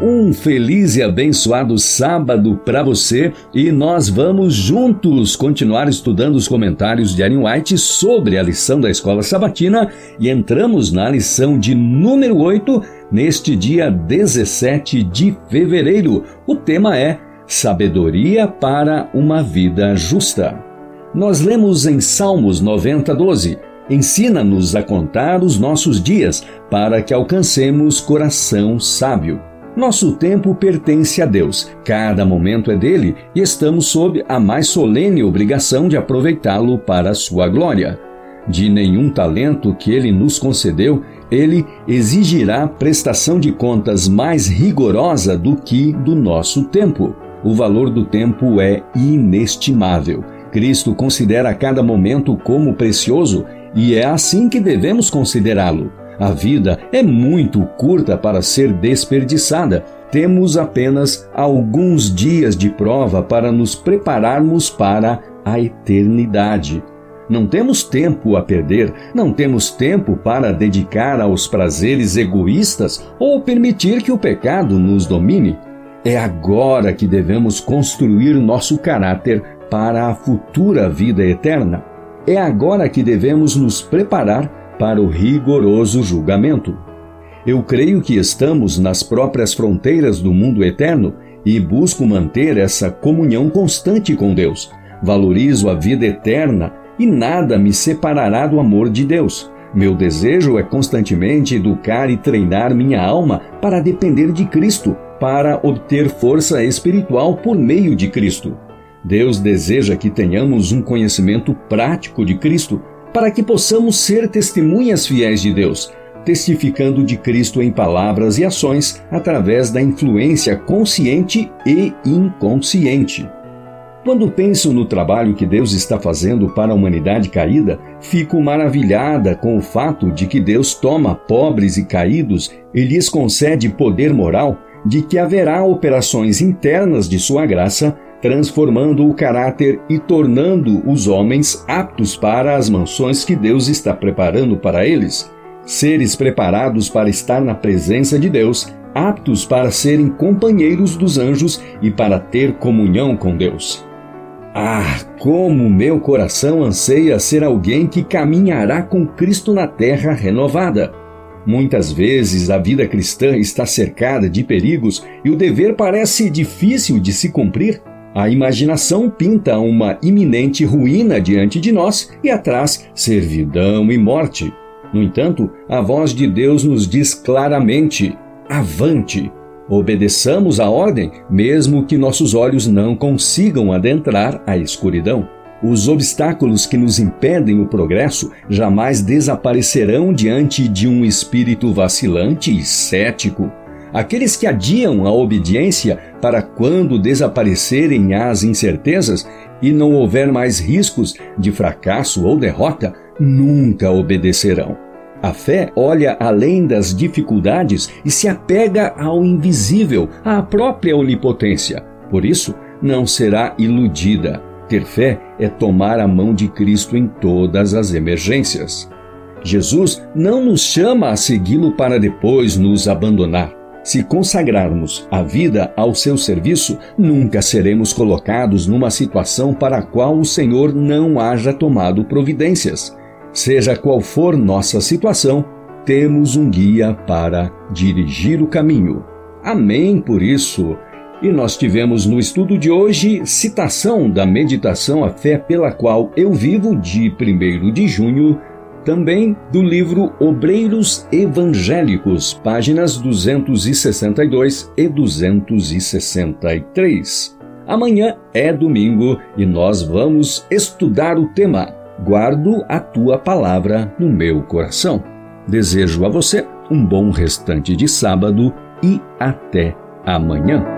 Um feliz e abençoado sábado para você e nós vamos juntos continuar estudando os comentários de Ellen White sobre a lição da escola sabatina e entramos na lição de número 8 neste dia 17 de fevereiro. O tema é Sabedoria para uma vida justa. Nós lemos em Salmos 90, 12. Ensina-nos a contar os nossos dias para que alcancemos coração sábio. Nosso tempo pertence a Deus, cada momento é dele e estamos sob a mais solene obrigação de aproveitá-lo para a sua glória. De nenhum talento que ele nos concedeu, ele exigirá prestação de contas mais rigorosa do que do nosso tempo. O valor do tempo é inestimável. Cristo considera cada momento como precioso e é assim que devemos considerá-lo. A vida é muito curta para ser desperdiçada. Temos apenas alguns dias de prova para nos prepararmos para a eternidade. Não temos tempo a perder, não temos tempo para dedicar aos prazeres egoístas ou permitir que o pecado nos domine. É agora que devemos construir nosso caráter para a futura vida eterna. É agora que devemos nos preparar para o rigoroso julgamento. Eu creio que estamos nas próprias fronteiras do mundo eterno e busco manter essa comunhão constante com Deus. Valorizo a vida eterna e nada me separará do amor de Deus. Meu desejo é constantemente educar e treinar minha alma para depender de Cristo, para obter força espiritual por meio de Cristo. Deus deseja que tenhamos um conhecimento prático de Cristo para que possamos ser testemunhas fiéis de Deus, testificando de Cristo em palavras e ações através da influência consciente e inconsciente. Quando penso no trabalho que Deus está fazendo para a humanidade caída, fico maravilhada com o fato de que Deus toma pobres e caídos e lhes concede poder moral, de que haverá operações internas de sua graça transformando o caráter e tornando os homens aptos para as mansões que Deus está preparando para eles. Seres preparados para estar na presença de Deus, aptos para serem companheiros dos anjos e para ter comunhão com Deus. Ah, como meu coração anseia ser alguém que caminhará com Cristo na terra renovada. Muitas vezes a vida cristã está cercada de perigos e o dever parece difícil de se cumprir. A imaginação pinta uma iminente ruína diante de nós e atrás servidão e morte. No entanto, a voz de Deus nos diz claramente: avante! Obedeçamos a ordem, mesmo que nossos olhos não consigam adentrar a escuridão. Os obstáculos que nos impedem o progresso jamais desaparecerão diante de um espírito vacilante e cético. Aqueles que adiam a obediência para quando desaparecerem as incertezas e não houver mais riscos de fracasso ou derrota, nunca obedecerão. A fé olha além das dificuldades e se apega ao invisível, à própria onipotência. Por isso, não será iludida. Ter fé é tomar a mão de Cristo em todas as emergências. Jesus não nos chama a segui-lo para depois nos abandonar. Se consagrarmos a vida ao seu serviço, nunca seremos colocados numa situação para a qual o Senhor não haja tomado providências. Seja qual for nossa situação, temos um guia para dirigir o caminho. Amém por isso. E nós tivemos no estudo de hoje citação da meditação A Fé pela qual eu vivo de 1 de junho também do livro Obreiros Evangélicos, páginas 262 e 263. Amanhã é domingo e nós vamos estudar o tema Guardo a tua palavra no meu coração. Desejo a você um bom restante de sábado e até amanhã.